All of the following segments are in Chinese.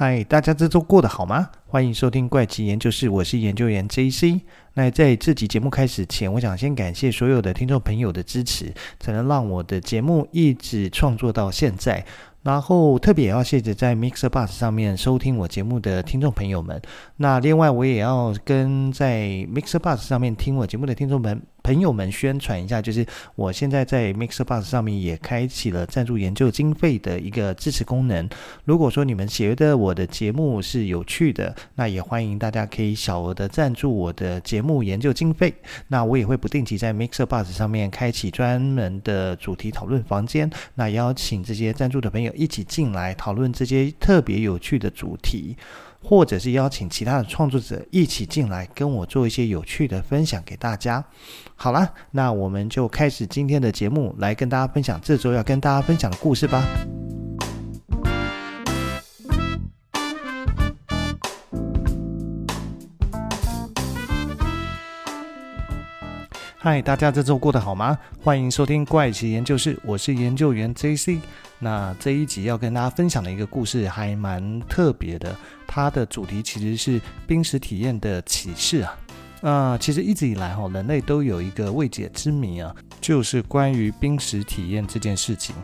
嗨，大家这周过得好吗？欢迎收听怪奇研究室，我是研究员 JC。那在这集节目开始前，我想先感谢所有的听众朋友的支持，才能让我的节目一直创作到现在。然后特别也要谢谢在 MixerBox 上面收听我节目的听众朋友们。那另外我也要跟在 MixerBox 上面听我节目的听众们朋友们宣传一下，就是我现在在 MixerBox 上面也开启了赞助研究经费的一个支持功能。如果说你们觉得我的节目是有趣的，那也欢迎大家可以小额的赞助我的节目研究经费。那我也会不定期在 MixerBox 上面开启专门的主题讨论房间，那邀请这些赞助的朋友一起进来讨论这些特别有趣的主题，或者是邀请其他的创作者一起进来跟我做一些有趣的分享给大家。好啦，那我们就开始今天的节目，来跟大家分享这周要跟大家分享的故事吧。嗨，大家这周过得好吗？欢迎收听怪奇研究室，我是研究员 JC。那这一集要跟大家分享的一个故事还蛮特别的，它的主题其实是濒死体验的启示啊。啊，其实一直以来哈，人类都有一个未解之谜啊，就是关于濒死体验这件事情。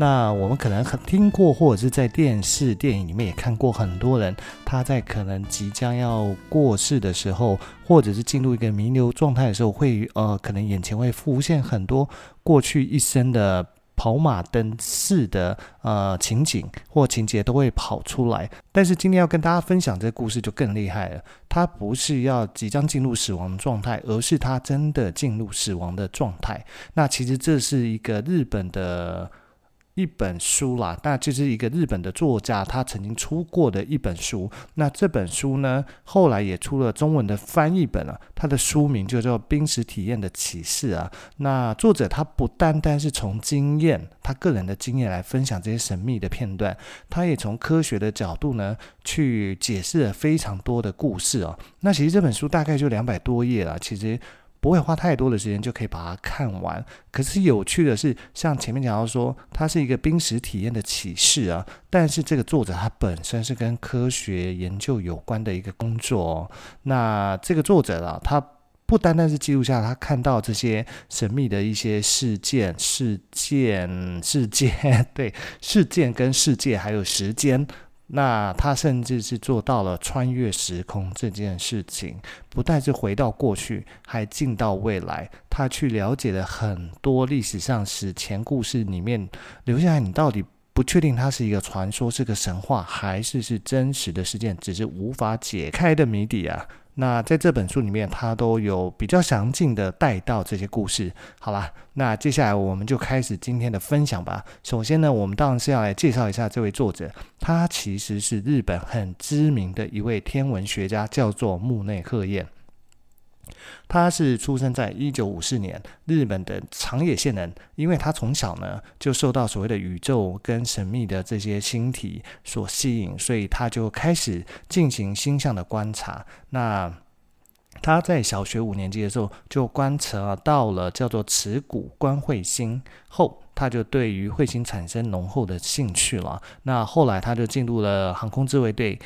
那我们可能很听过，或者是在电视、电影里面也看过很多人，他在可能即将要过世的时候，或者是进入一个弥留状态的时候，会呃，可能眼前会浮现很多过去一生的跑马灯似的呃情景或情节都会跑出来。但是今天要跟大家分享这个故事就更厉害了，他不是要即将进入死亡状态，而是他真的进入死亡的状态。那其实这是一个日本的。一本书啦，那就是一个日本的作家，他曾经出过的一本书。那这本书呢，后来也出了中文的翻译本了。他的书名就叫《濒死体验的启示》啊。那作者他不单单是从经验，他个人的经验来分享这些神秘的片段，他也从科学的角度呢去解释了非常多的故事哦。那其实这本书大概就两百多页了，其实。不会花太多的时间就可以把它看完。可是有趣的是，像前面讲到说，它是一个濒死体验的启示啊。但是这个作者他本身是跟科学研究有关的一个工作哦。那这个作者啊，他不单单是记录下他看到这些神秘的一些事件、事件、事件，对，事件跟世界还有时间。那他甚至是做到了穿越时空这件事情，不但是回到过去，还进到未来。他去了解了很多历史上史前故事里面留下来，你到底不确定它是一个传说，是个神话，还是是真实的事件，只是无法解开的谜底啊。那在这本书里面，他都有比较详尽的带到这些故事。好啦，那接下来我们就开始今天的分享吧。首先呢，我们当然是要来介绍一下这位作者，他其实是日本很知名的一位天文学家，叫做木内鹤彦。他是出生在一九五四年，日本的长野县人。因为他从小呢就受到所谓的宇宙跟神秘的这些星体所吸引，所以他就开始进行星象的观察。那他在小学五年级的时候就观察到了叫做耻骨观彗星，后他就对于彗星产生浓厚的兴趣了。那后来他就进入了航空自卫队。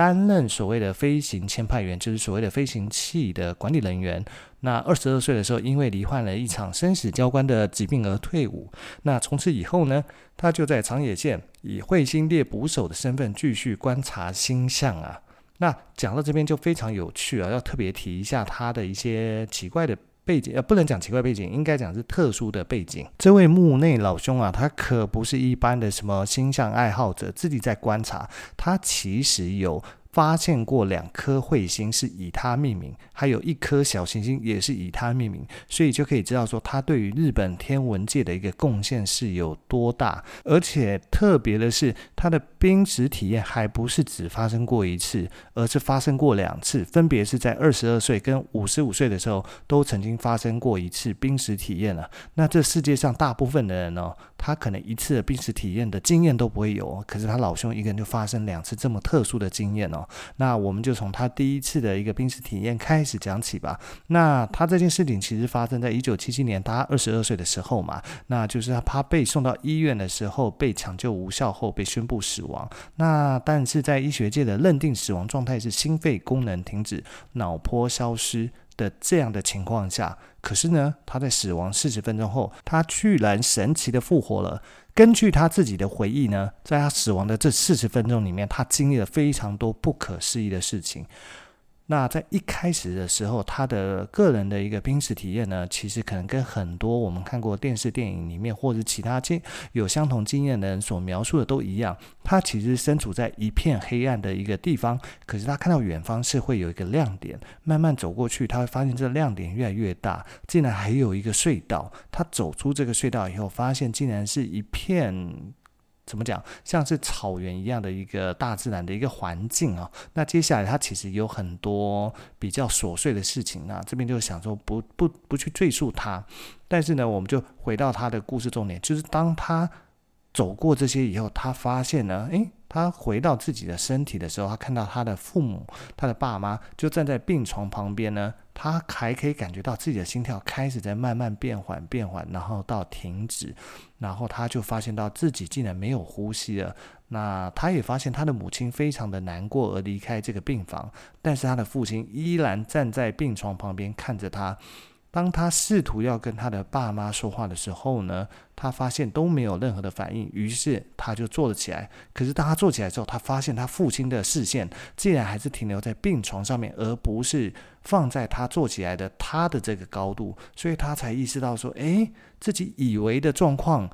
担任所谓的飞行签派员，就是所谓的飞行器的管理人员。那二十二岁的时候，因为罹患了一场生死交关的疾病而退伍。那从此以后呢，他就在长野县以彗星猎捕手的身份继续观察星象啊。那讲到这边就非常有趣啊，要特别提一下他的一些奇怪的。背景呃，不能讲奇怪背景，应该讲是特殊的背景。这位木内老兄啊，他可不是一般的什么星象爱好者，自己在观察，他其实有。发现过两颗彗星是以他命名，还有一颗小行星也是以他命名，所以就可以知道说他对于日本天文界的一个贡献是有多大。而且特别的是，他的濒死体验还不是只发生过一次，而是发生过两次，分别是在二十二岁跟五十五岁的时候都曾经发生过一次濒死体验了。那这世界上大部分的人呢，他可能一次的濒死体验的经验都不会有，可是他老兄一个人就发生两次这么特殊的经验哦。那我们就从他第一次的一个濒死体验开始讲起吧。那他这件事情其实发生在一九七七年，他二十二岁的时候嘛，那就是他被送到医院的时候被抢救无效后被宣布死亡。那但是在医学界的认定死亡状态是心肺功能停止、脑波消失的这样的情况下，可是呢，他在死亡四十分钟后，他居然神奇的复活了。根据他自己的回忆呢，在他死亡的这四十分钟里面，他经历了非常多不可思议的事情。那在一开始的时候，他的个人的一个濒死体验呢，其实可能跟很多我们看过电视电影里面或者其他经有相同经验的人所描述的都一样。他其实身处在一片黑暗的一个地方，可是他看到远方是会有一个亮点，慢慢走过去，他会发现这个亮点越来越大，竟然还有一个隧道。他走出这个隧道以后，发现竟然是一片。怎么讲？像是草原一样的一个大自然的一个环境啊。那接下来它其实有很多比较琐碎的事情，那这边就想说不不不去赘述它。但是呢，我们就回到他的故事重点，就是当他走过这些以后，他发现呢，诶，他回到自己的身体的时候，他看到他的父母，他的爸妈就站在病床旁边呢。他还可以感觉到自己的心跳开始在慢慢变缓、变缓，然后到停止，然后他就发现到自己竟然没有呼吸了。那他也发现他的母亲非常的难过而离开这个病房，但是他的父亲依然站在病床旁边看着他。当他试图要跟他的爸妈说话的时候呢，他发现都没有任何的反应，于是他就坐了起来。可是当他坐起来之后，他发现他父亲的视线竟然还是停留在病床上面，而不是放在他坐起来的他的这个高度，所以他才意识到说：“诶，自己以为的状况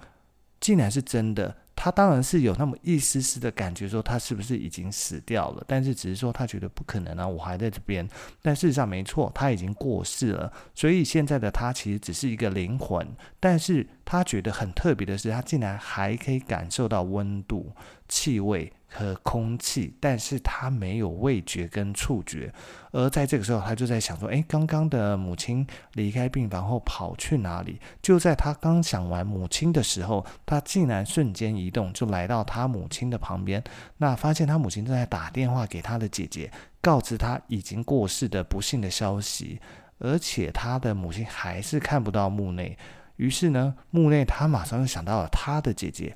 竟然是真的。”他当然是有那么一丝丝的感觉，说他是不是已经死掉了？但是只是说他觉得不可能啊，我还在这边。但事实上没错，他已经过世了。所以现在的他其实只是一个灵魂，但是他觉得很特别的是，他竟然还可以感受到温度、气味。和空气，但是他没有味觉跟触觉，而在这个时候，他就在想说：“诶，刚刚的母亲离开病房后跑去哪里？”就在他刚想完母亲的时候，他竟然瞬间移动，就来到他母亲的旁边。那发现他母亲正在打电话给他的姐姐，告知他已经过世的不幸的消息，而且他的母亲还是看不到木内。于是呢，木内他马上就想到了他的姐姐。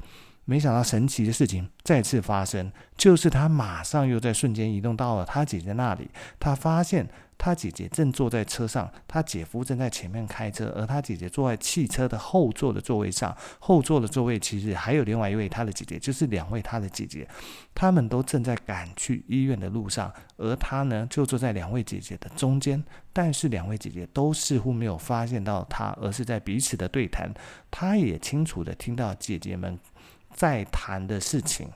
没想到神奇的事情再次发生，就是他马上又在瞬间移动到了他姐姐那里。他发现他姐姐正坐在车上，他姐夫正在前面开车，而他姐姐坐在汽车的后座的座位上。后座的座位其实还有另外一位他的姐姐，就是两位他的姐姐，他们都正在赶去医院的路上，而他呢就坐在两位姐姐的中间。但是两位姐姐都似乎没有发现到他，而是在彼此的对谈。他也清楚地听到姐姐们。在谈的事情，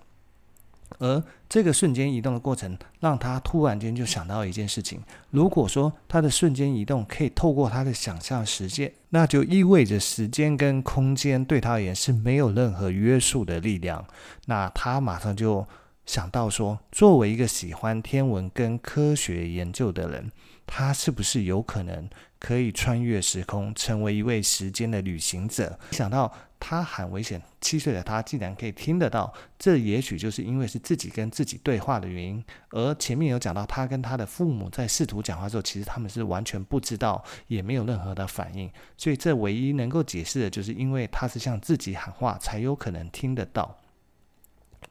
而这个瞬间移动的过程，让他突然间就想到一件事情：如果说他的瞬间移动可以透过他的想象实现，那就意味着时间跟空间对他而言是没有任何约束的力量。那他马上就想到说，作为一个喜欢天文跟科学研究的人，他是不是有可能可以穿越时空，成为一位时间的旅行者？想到。他很危险，七岁的他竟然可以听得到，这也许就是因为是自己跟自己对话的原因。而前面有讲到，他跟他的父母在试图讲话的时候，其实他们是完全不知道，也没有任何的反应。所以这唯一能够解释的就是，因为他是向自己喊话，才有可能听得到。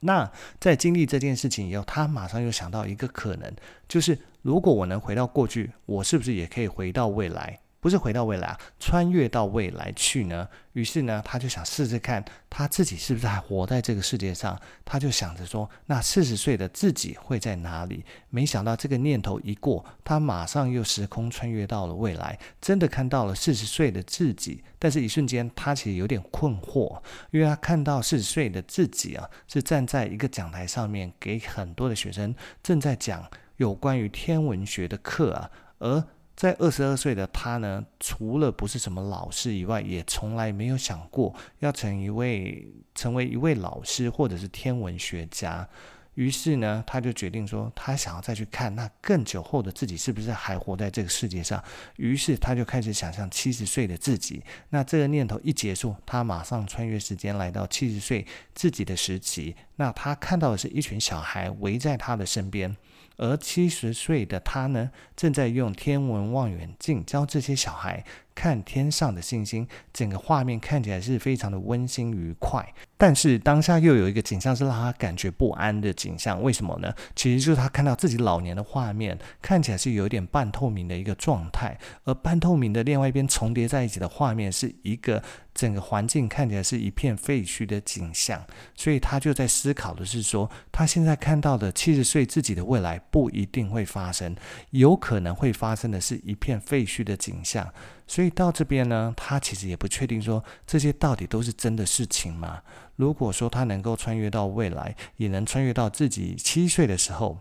那在经历这件事情以后，他马上又想到一个可能，就是如果我能回到过去，我是不是也可以回到未来？不是回到未来啊，穿越到未来去呢？于是呢，他就想试试看他自己是不是还活在这个世界上。他就想着说，那四十岁的自己会在哪里？没想到这个念头一过，他马上又时空穿越到了未来，真的看到了四十岁的自己。但是，一瞬间他其实有点困惑，因为他看到四十岁的自己啊，是站在一个讲台上面，给很多的学生正在讲有关于天文学的课啊，而。在二十二岁的他呢，除了不是什么老师以外，也从来没有想过要成一位成为一位老师或者是天文学家。于是呢，他就决定说，他想要再去看那更久后的自己是不是还活在这个世界上。于是他就开始想象七十岁的自己。那这个念头一结束，他马上穿越时间来到七十岁自己的时期。那他看到的是一群小孩围在他的身边。而七十岁的他呢，正在用天文望远镜教这些小孩看天上的星星，整个画面看起来是非常的温馨愉快。但是当下又有一个景象是让他感觉不安的景象，为什么呢？其实就是他看到自己老年的画面，看起来是有一点半透明的一个状态，而半透明的另外一边重叠在一起的画面是一个。整个环境看起来是一片废墟的景象，所以他就在思考的是说，他现在看到的七十岁自己的未来不一定会发生，有可能会发生的是一片废墟的景象。所以到这边呢，他其实也不确定说这些到底都是真的事情吗？如果说他能够穿越到未来，也能穿越到自己七岁的时候。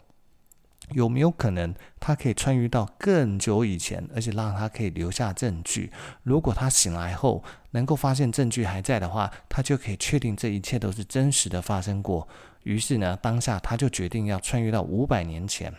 有没有可能他可以穿越到更久以前，而且让他可以留下证据？如果他醒来后能够发现证据还在的话，他就可以确定这一切都是真实的发生过。于是呢，当下他就决定要穿越到五百年前。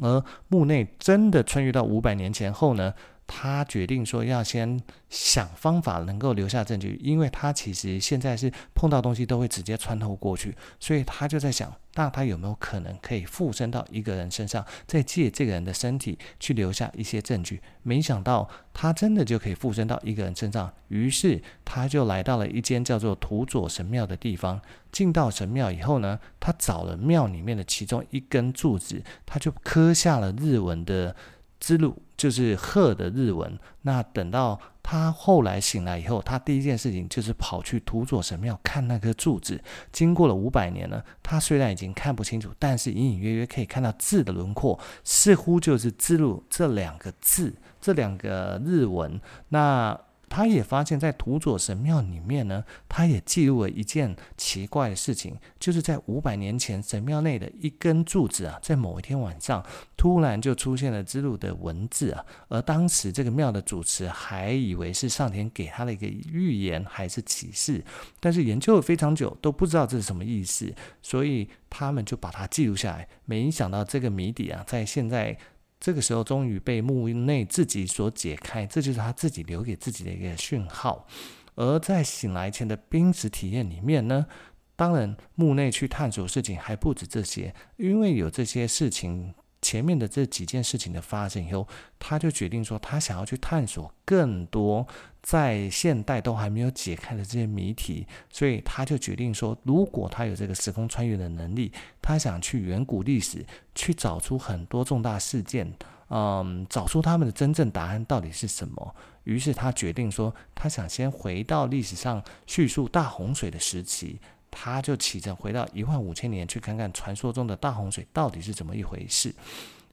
而木内真的穿越到五百年前后呢，他决定说要先想方法能够留下证据，因为他其实现在是碰到东西都会直接穿透过去，所以他就在想，那他有没有可能可以附身到一个人身上，再借这个人的身体去留下一些证据？没想到他真的就可以附身到一个人身上，于是他就来到了一间叫做土佐神庙的地方。进到神庙以后呢，他找了庙里面的其中一根柱子，他就刻下了日文的。之路就是鹤的日文。那等到他后来醒来以后，他第一件事情就是跑去土佐神庙看那颗柱子。经过了五百年呢，他虽然已经看不清楚，但是隐隐约约可以看到字的轮廓，似乎就是“之路”这两个字，这两个日文。那。他也发现，在土佐神庙里面呢，他也记录了一件奇怪的事情，就是在五百年前，神庙内的一根柱子啊，在某一天晚上，突然就出现了之路的文字啊。而当时这个庙的主持还以为是上天给他的一个预言还是启示，但是研究了非常久都不知道这是什么意思，所以他们就把它记录下来。没想到这个谜底啊，在现在。这个时候终于被木内自己所解开，这就是他自己留给自己的一个讯号。而在醒来前的濒死体验里面呢，当然墓内去探索事情还不止这些，因为有这些事情。前面的这几件事情的发生以后，他就决定说，他想要去探索更多在现代都还没有解开的这些谜题，所以他就决定说，如果他有这个时空穿越的能力，他想去远古历史去找出很多重大事件，嗯，找出他们的真正答案到底是什么。于是他决定说，他想先回到历史上叙述大洪水的时期。他就启程回到一万五千年，去看看传说中的大洪水到底是怎么一回事。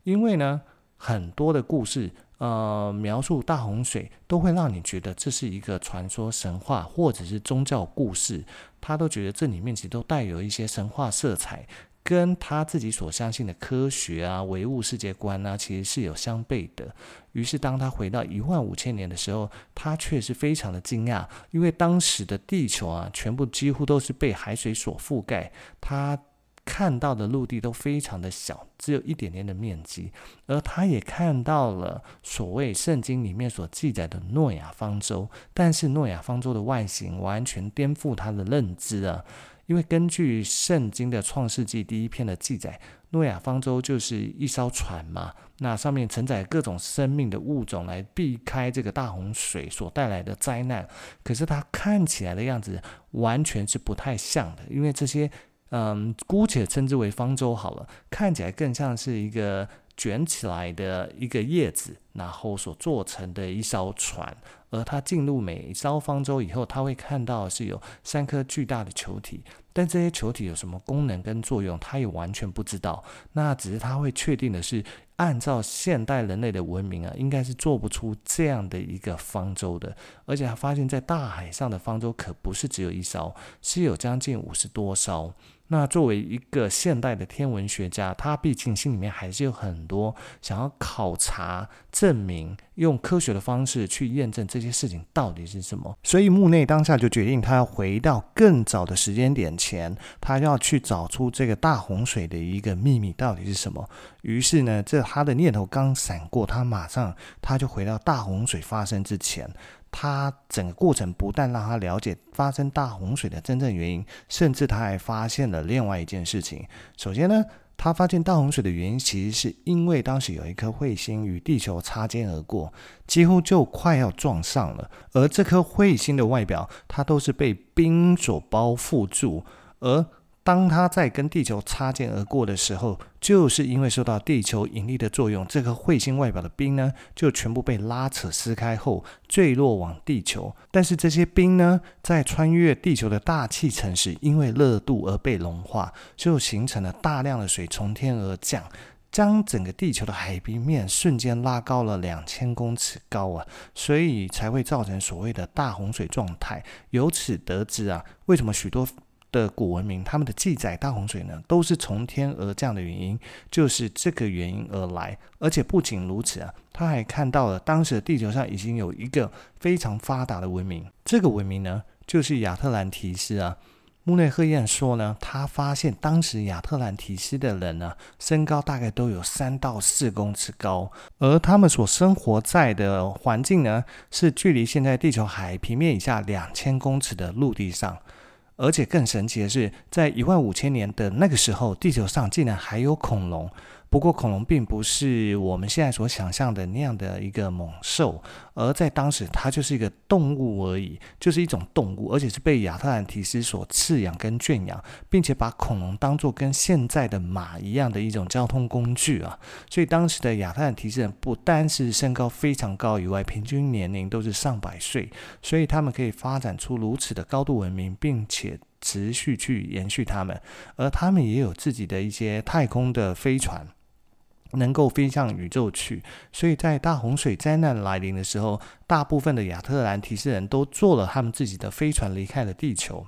因为呢，很多的故事，呃，描述大洪水都会让你觉得这是一个传说、神话或者是宗教故事，他都觉得这里面其实都带有一些神话色彩。跟他自己所相信的科学啊、唯物世界观啊，其实是有相悖的。于是，当他回到一万五千年的时候，他却是非常的惊讶，因为当时的地球啊，全部几乎都是被海水所覆盖，他看到的陆地都非常的小，只有一点点的面积。而他也看到了所谓圣经里面所记载的诺亚方舟，但是诺亚方舟的外形完全颠覆他的认知啊。因为根据圣经的创世纪第一篇的记载，诺亚方舟就是一艘船嘛，那上面承载各种生命的物种来避开这个大洪水所带来的灾难。可是它看起来的样子完全是不太像的，因为这些，嗯，姑且称之为方舟好了，看起来更像是一个。卷起来的一个叶子，然后所做成的一艘船，而他进入每一艘方舟以后，他会看到是有三颗巨大的球体，但这些球体有什么功能跟作用，他也完全不知道。那只是他会确定的是，按照现代人类的文明啊，应该是做不出这样的一个方舟的。而且他发现，在大海上的方舟可不是只有一艘，是有将近五十多艘。那作为一个现代的天文学家，他毕竟心里面还是有很多想要考察、证明，用科学的方式去验证这些事情到底是什么。所以木内当下就决定，他要回到更早的时间点前，他要去找出这个大洪水的一个秘密到底是什么。于是呢，这他的念头刚闪过，他马上他就回到大洪水发生之前。他整个过程不但让他了解发生大洪水的真正原因，甚至他还发现了另外一件事情。首先呢，他发现大洪水的原因其实是因为当时有一颗彗星与地球擦肩而过，几乎就快要撞上了。而这颗彗星的外表，它都是被冰所包覆住，而当它在跟地球擦肩而过的时候，就是因为受到地球引力的作用，这颗彗星外表的冰呢，就全部被拉扯撕开后坠落往地球。但是这些冰呢，在穿越地球的大气层时，因为热度而被融化，就形成了大量的水从天而降，将整个地球的海平面瞬间拉高了两千公尺高啊！所以才会造成所谓的大洪水状态。由此得知啊，为什么许多的古文明，他们的记载大洪水呢，都是从天而降的原因，就是这个原因而来。而且不仅如此啊，他还看到了当时地球上已经有一个非常发达的文明，这个文明呢，就是亚特兰提斯啊。穆内赫彦说呢，他发现当时亚特兰提斯的人呢，身高大概都有三到四公尺高，而他们所生活在的环境呢，是距离现在地球海平面以下两千公尺的陆地上。而且更神奇的是，在一万五千年的那个时候，地球上竟然还有恐龙。不过，恐龙并不是我们现在所想象的那样的一个猛兽，而在当时，它就是一个动物而已，就是一种动物，而且是被亚特兰提斯所饲养跟圈养，并且把恐龙当作跟现在的马一样的一种交通工具啊。所以，当时的亚特兰提斯人不单是身高非常高以外，平均年龄都是上百岁，所以他们可以发展出如此的高度文明，并且持续去延续他们，而他们也有自己的一些太空的飞船。能够飞向宇宙去，所以在大洪水灾难来临的时候，大部分的亚特兰提斯人都坐了他们自己的飞船离开了地球。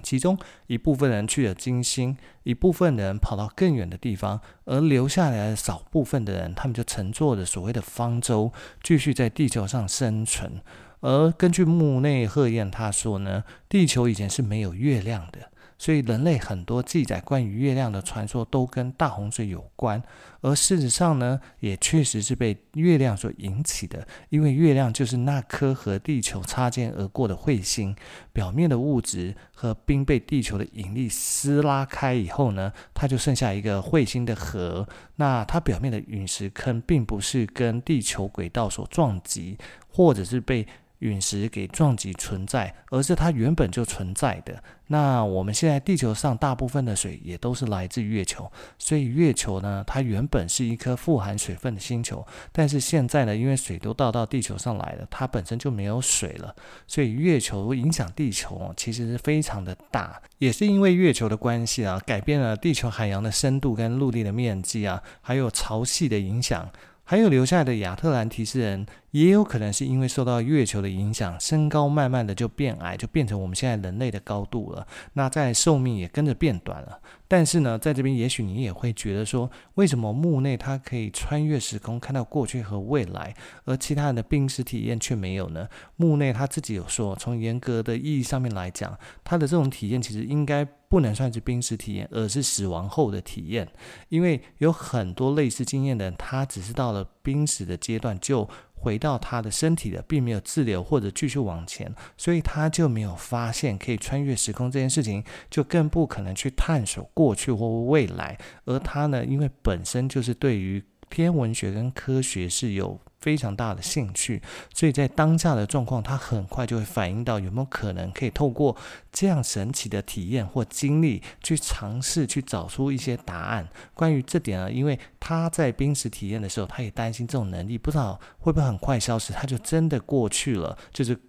其中一部分人去了金星，一部分人跑到更远的地方，而留下来的少部分的人，他们就乘坐着所谓的方舟，继续在地球上生存。而根据木内赫彦他说呢，地球以前是没有月亮的。所以，人类很多记载关于月亮的传说都跟大洪水有关，而事实上呢，也确实是被月亮所引起的。因为月亮就是那颗和地球擦肩而过的彗星，表面的物质和冰被地球的引力撕拉开以后呢，它就剩下一个彗星的核。那它表面的陨石坑并不是跟地球轨道所撞击，或者是被。陨石给撞击存在，而是它原本就存在的。那我们现在地球上大部分的水也都是来自月球，所以月球呢，它原本是一颗富含水分的星球，但是现在呢，因为水都倒到地球上来了，它本身就没有水了，所以月球影响地球其实是非常的大，也是因为月球的关系啊，改变了地球海洋的深度跟陆地的面积啊，还有潮汐的影响。还有留下来的亚特兰提斯人，也有可能是因为受到月球的影响，身高慢慢的就变矮，就变成我们现在人类的高度了。那在寿命也跟着变短了。但是呢，在这边也许你也会觉得说，为什么木内他可以穿越时空看到过去和未来，而其他人的濒死体验却没有呢？木内他自己有说，从严格的意义上面来讲，他的这种体验其实应该。不能算是濒死体验，而是死亡后的体验。因为有很多类似经验的人，他只是到了濒死的阶段就回到他的身体的，并没有滞留或者继续往前，所以他就没有发现可以穿越时空这件事情，就更不可能去探索过去或未来。而他呢，因为本身就是对于天文学跟科学是有。非常大的兴趣，所以在当下的状况，他很快就会反映到有没有可能可以透过这样神奇的体验或经历，去尝试去找出一些答案。关于这点呢，因为他在濒死体验的时候，他也担心这种能力不知道会不会很快消失，他就真的过去了，就是。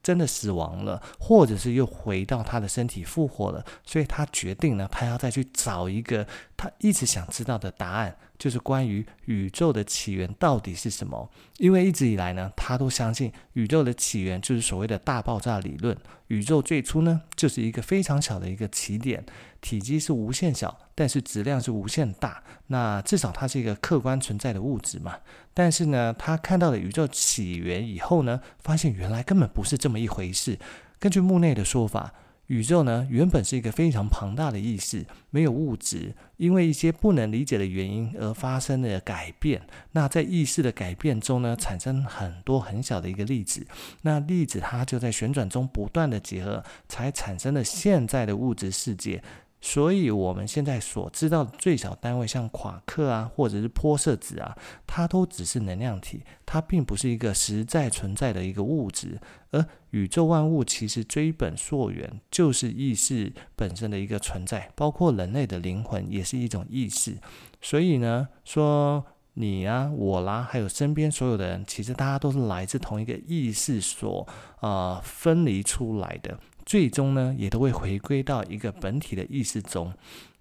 真的死亡了，或者是又回到他的身体复活了，所以他决定呢，他要再去找一个他一直想知道的答案，就是关于宇宙的起源到底是什么。因为一直以来呢，他都相信宇宙的起源就是所谓的大爆炸理论。宇宙最初呢就是一个非常小的一个起点，体积是无限小，但是质量是无限大。那至少它是一个客观存在的物质嘛。但是呢，他看到了宇宙起源以后呢，发现原来根本不是这么一回事。根据木内的说法。宇宙呢，原本是一个非常庞大的意识，没有物质，因为一些不能理解的原因而发生了改变。那在意识的改变中呢，产生很多很小的一个粒子，那粒子它就在旋转中不断的结合，才产生了现在的物质世界。所以，我们现在所知道的最小单位，像夸克啊，或者是玻色子啊，它都只是能量体，它并不是一个实在存在的一个物质。而宇宙万物其实追本溯源，就是意识本身的一个存在，包括人类的灵魂也是一种意识。所以呢，说你啊，我啦，还有身边所有的人，其实大家都是来自同一个意识所呃分离出来的。最终呢，也都会回归到一个本体的意识中。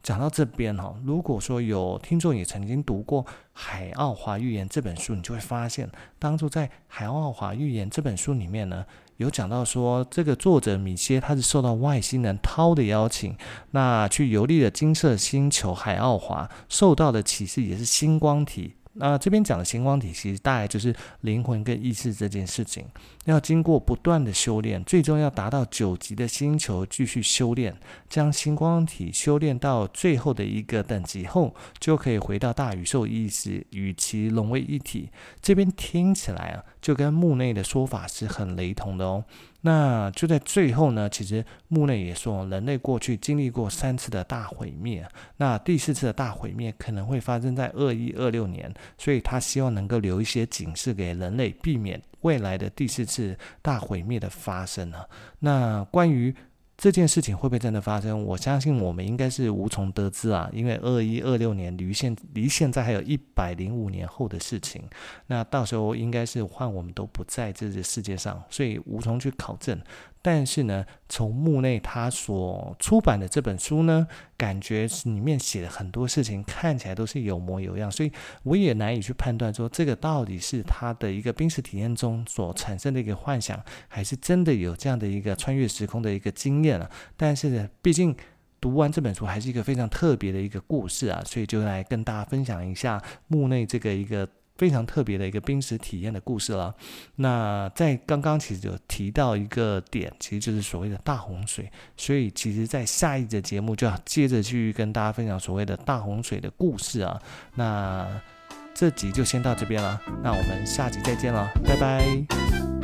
讲到这边哈，如果说有听众也曾经读过《海奥华预言》这本书，你就会发现，当初在《海奥华预言》这本书里面呢，有讲到说，这个作者米歇他是受到外星人涛的邀请，那去游历了金色星球海奥华，受到的启示也是星光体。那这边讲的星光体，系大概就是灵魂跟意识这件事情，要经过不断的修炼，最终要达到九级的星球继续修炼，将星光体修炼到最后的一个等级后，就可以回到大宇宙意识与其融为一体。这边听起来啊，就跟墓内的说法是很雷同的哦。那就在最后呢，其实墓内也说，人类过去经历过三次的大毁灭，那第四次的大毁灭可能会发生在二一二六年，所以他希望能够留一些警示给人类，避免未来的第四次大毁灭的发生呢。那关于这件事情会不会真的发生？我相信我们应该是无从得知啊，因为二一二六年离现离现在还有一百零五年后的事情，那到时候应该是换我们都不在这个世界上，所以无从去考证。但是呢，从木内他所出版的这本书呢，感觉里面写的很多事情看起来都是有模有样，所以我也难以去判断说这个到底是他的一个濒死体验中所产生的一个幻想，还是真的有这样的一个穿越时空的一个经验啊。但是呢，毕竟读完这本书还是一个非常特别的一个故事啊，所以就来跟大家分享一下木内这个一个。非常特别的一个濒死体验的故事了。那在刚刚其实有提到一个点，其实就是所谓的大洪水。所以其实，在下一节节目就要接着去跟大家分享所谓的大洪水的故事啊。那这集就先到这边了。那我们下集再见了，拜拜。